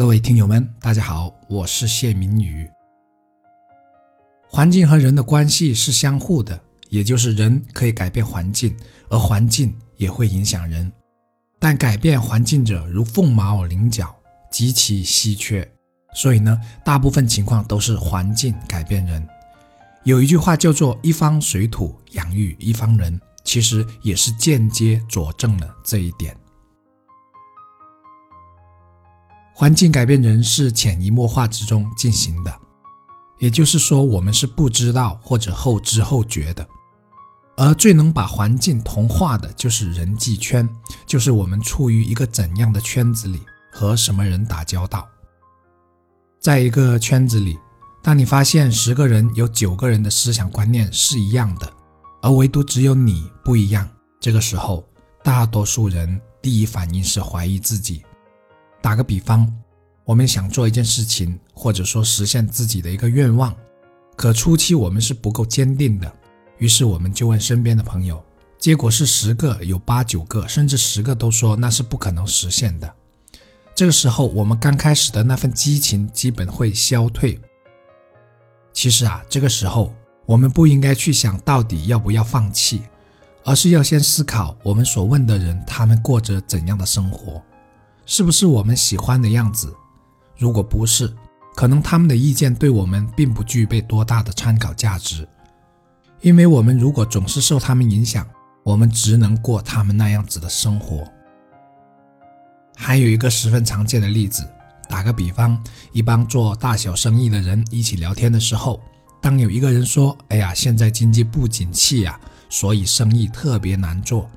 各位听友们，大家好，我是谢明宇。环境和人的关系是相互的，也就是人可以改变环境，而环境也会影响人。但改变环境者如凤毛麟角，极其稀缺。所以呢，大部分情况都是环境改变人。有一句话叫做“一方水土养育一方人”，其实也是间接佐证了这一点。环境改变人是潜移默化之中进行的，也就是说，我们是不知道或者后知后觉的。而最能把环境同化的就是人际圈，就是我们处于一个怎样的圈子里，和什么人打交道。在一个圈子里，当你发现十个人有九个人的思想观念是一样的，而唯独只有你不一样，这个时候，大多数人第一反应是怀疑自己。打个比方，我们想做一件事情，或者说实现自己的一个愿望，可初期我们是不够坚定的，于是我们就问身边的朋友，结果是十个有八九个，甚至十个都说那是不可能实现的。这个时候，我们刚开始的那份激情基本会消退。其实啊，这个时候我们不应该去想到底要不要放弃，而是要先思考我们所问的人，他们过着怎样的生活。是不是我们喜欢的样子？如果不是，可能他们的意见对我们并不具备多大的参考价值。因为我们如果总是受他们影响，我们只能过他们那样子的生活。还有一个十分常见的例子，打个比方，一帮做大小生意的人一起聊天的时候，当有一个人说：“哎呀，现在经济不景气呀，所以生意特别难做。”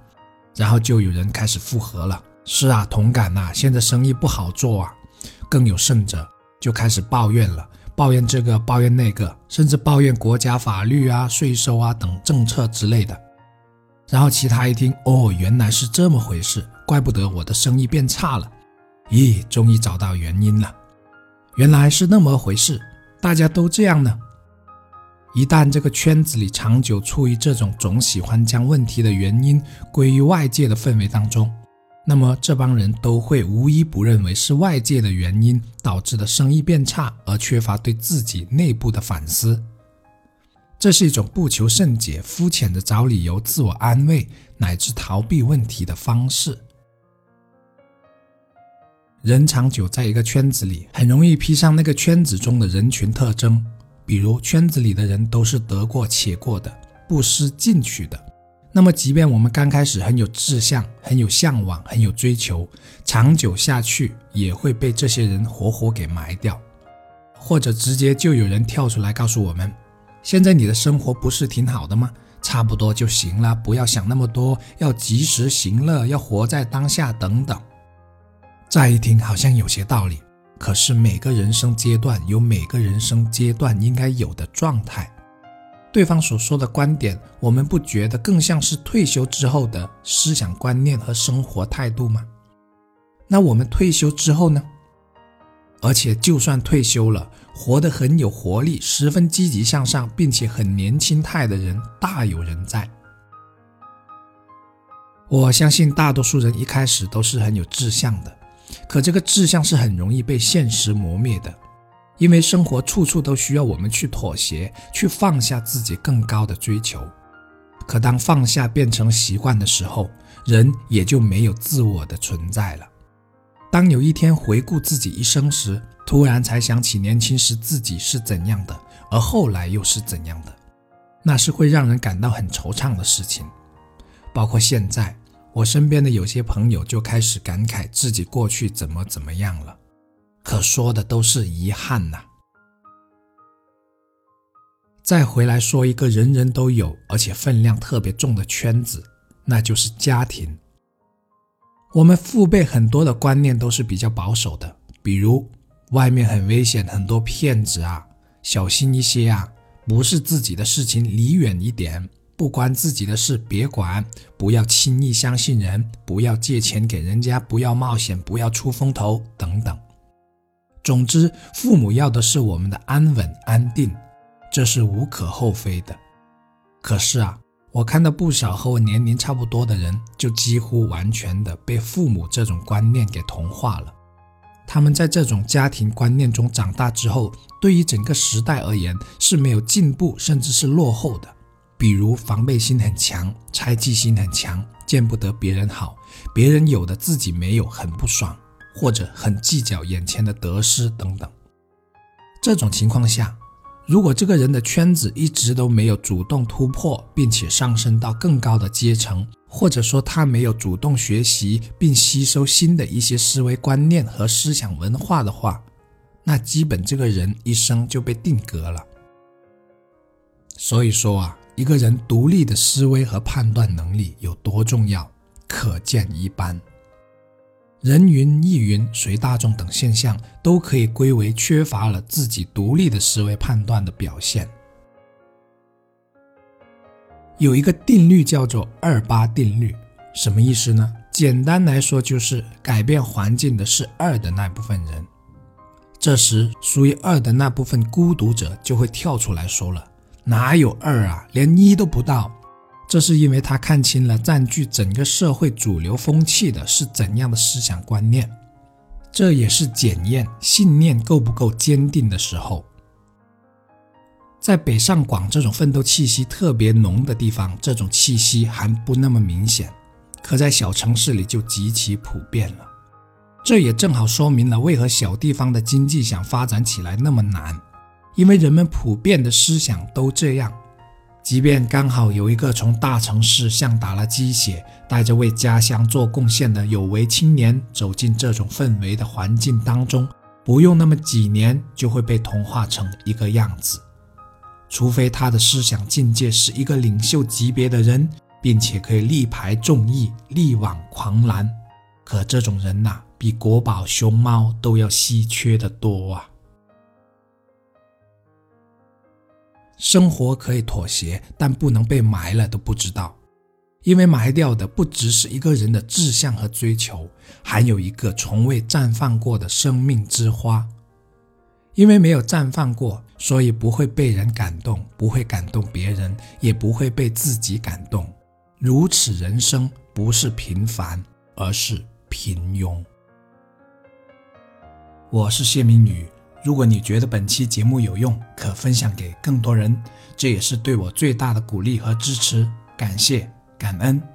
然后就有人开始附和了。是啊，同感呐。现在生意不好做啊，更有甚者，就开始抱怨了，抱怨这个，抱怨那个，甚至抱怨国家法律啊、税收啊等政策之类的。然后其他一听，哦，原来是这么回事，怪不得我的生意变差了。咦，终于找到原因了，原来是那么回事，大家都这样呢。一旦这个圈子里长久处于这种总喜欢将问题的原因归于外界的氛围当中。那么这帮人都会无一不认为是外界的原因导致的生意变差，而缺乏对自己内部的反思。这是一种不求甚解、肤浅的找理由、自我安慰乃至逃避问题的方式。人长久在一个圈子里，很容易披上那个圈子中的人群特征，比如圈子里的人都是得过且过的，不思进取的。那么，即便我们刚开始很有志向、很有向往、很有追求，长久下去也会被这些人活活给埋掉，或者直接就有人跳出来告诉我们：“现在你的生活不是挺好的吗？差不多就行了，不要想那么多，要及时行乐，要活在当下，等等。”乍一听好像有些道理，可是每个人生阶段有每个人生阶段应该有的状态。对方所说的观点，我们不觉得更像是退休之后的思想观念和生活态度吗？那我们退休之后呢？而且就算退休了，活得很有活力、十分积极向上，并且很年轻态的人大有人在。我相信大多数人一开始都是很有志向的，可这个志向是很容易被现实磨灭的。因为生活处处都需要我们去妥协，去放下自己更高的追求。可当放下变成习惯的时候，人也就没有自我的存在了。当有一天回顾自己一生时，突然才想起年轻时自己是怎样的，而后来又是怎样的，那是会让人感到很惆怅的事情。包括现在，我身边的有些朋友就开始感慨自己过去怎么怎么样了。可说的都是遗憾呐。再回来说一个人人都有而且分量特别重的圈子，那就是家庭。我们父辈很多的观念都是比较保守的，比如外面很危险，很多骗子啊，小心一些啊，不是自己的事情离远一点，不关自己的事别管，不要轻易相信人，不要借钱给人家，不要冒险，不要出风头等等。总之，父母要的是我们的安稳安定，这是无可厚非的。可是啊，我看到不少和我年龄差不多的人，就几乎完全的被父母这种观念给同化了。他们在这种家庭观念中长大之后，对于整个时代而言是没有进步，甚至是落后的。比如防备心很强，猜忌心很强，见不得别人好，别人有的自己没有，很不爽，或者很计较眼前的得失等等。这种情况下，如果这个人的圈子一直都没有主动突破，并且上升到更高的阶层，或者说他没有主动学习并吸收新的一些思维观念和思想文化的话，那基本这个人一生就被定格了。所以说啊。一个人独立的思维和判断能力有多重要，可见一斑。人云亦云、随大众等现象，都可以归为缺乏了自己独立的思维判断的表现。有一个定律叫做“二八定律”，什么意思呢？简单来说，就是改变环境的是二的那部分人。这时，属于二的那部分孤独者就会跳出来说了。哪有二啊，连一都不到。这是因为他看清了占据整个社会主流风气的是怎样的思想观念，这也是检验信念够不够坚定的时候。在北上广这种奋斗气息特别浓的地方，这种气息还不那么明显，可在小城市里就极其普遍了。这也正好说明了为何小地方的经济想发展起来那么难。因为人们普遍的思想都这样，即便刚好有一个从大城市像打了鸡血，带着为家乡做贡献的有为青年走进这种氛围的环境当中，不用那么几年就会被同化成一个样子。除非他的思想境界是一个领袖级别的人，并且可以力排众议、力挽狂澜，可这种人呐，比国宝熊猫都要稀缺的多啊。生活可以妥协，但不能被埋了都不知道，因为埋掉的不只是一个人的志向和追求，还有一个从未绽放过的生命之花。因为没有绽放过，所以不会被人感动，不会感动别人，也不会被自己感动。如此人生，不是平凡，而是平庸。我是谢明宇。如果你觉得本期节目有用，可分享给更多人，这也是对我最大的鼓励和支持。感谢，感恩。